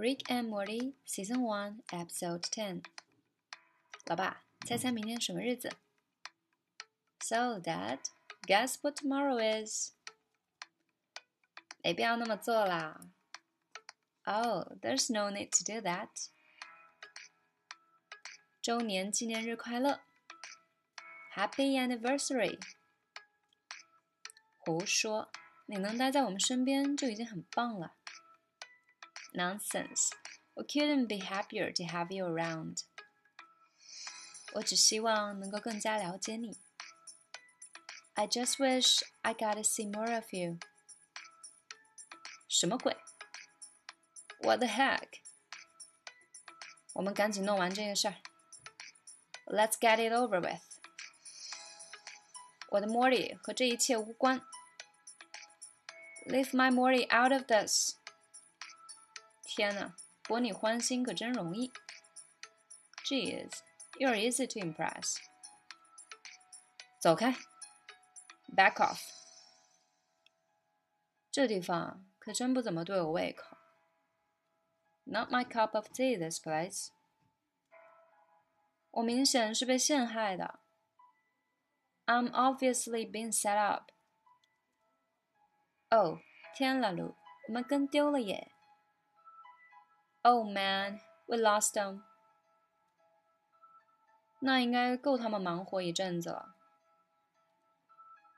Rick and Morty Season One Episode Ten。老爸，猜猜明天什么日子？So, Dad, guess what tomorrow is? 没必要那么做啦。Oh, there's no need to do that. 周年纪念日快乐！Happy anniversary！胡说，你能待在我们身边就已经很棒了。 Nonsense! We couldn't be happier to have you around. 我只希望能够更加了解你。I just wish I got to see more of you. 什么鬼？What the heck？我们赶紧弄完这个事儿。Let's get it over with。我的 Morty 和这一切无关。Leave my Morty out of this。 天哪，博你欢心可真容易。Geez, you're easy to impress。走开，back off。这地方可真不怎么对我胃口。Not my cup of tea, this place。我明显是被陷害的。I'm obviously being set up。哦，天啦噜，我们跟丢了耶 ！Oh man, we lost them. 那应该够他们忙活一阵子了。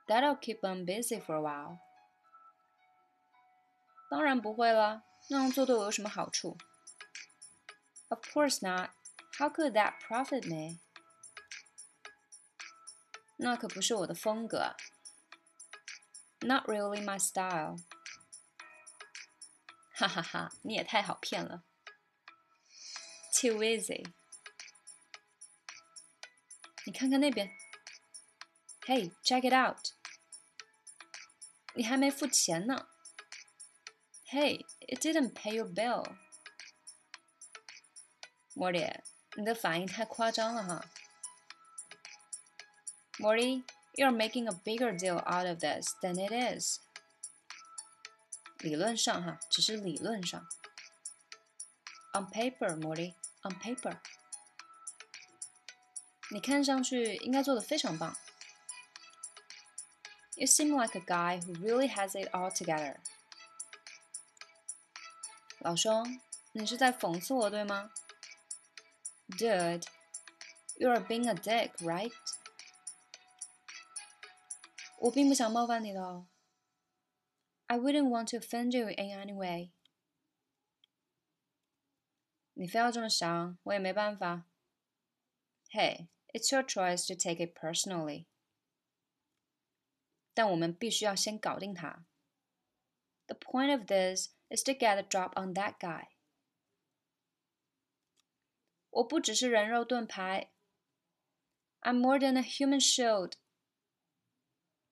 That'll keep them busy for a while. 当然不会了，那样做对我有什么好处？Of course not. How could that profit me? 那可不是我的风格。Not really my style. 哈哈哈，你也太好骗了。 too easy。你看看那边，Hey, check it out。你还没付钱呢。Hey, it didn't pay your bill。Morty，你的反应太夸张了哈。Morty, you're making a bigger deal out of this than it is。理论上哈，只是理论上。On paper, Morty on paper。你看上去应该做的非常棒。You seem like a guy who really has it all together。老兄，你是在讽刺我对吗？Dude, you're being a dick, right？我并不想冒犯你的哦。I wouldn't want to offend you in any way. 你非要这么想，我也没办法。Hey, it's your choice to take it personally. 但我们必须要先搞定他。The point of this is to get a drop on that guy. 我不只是人肉盾牌。I'm more than a human shield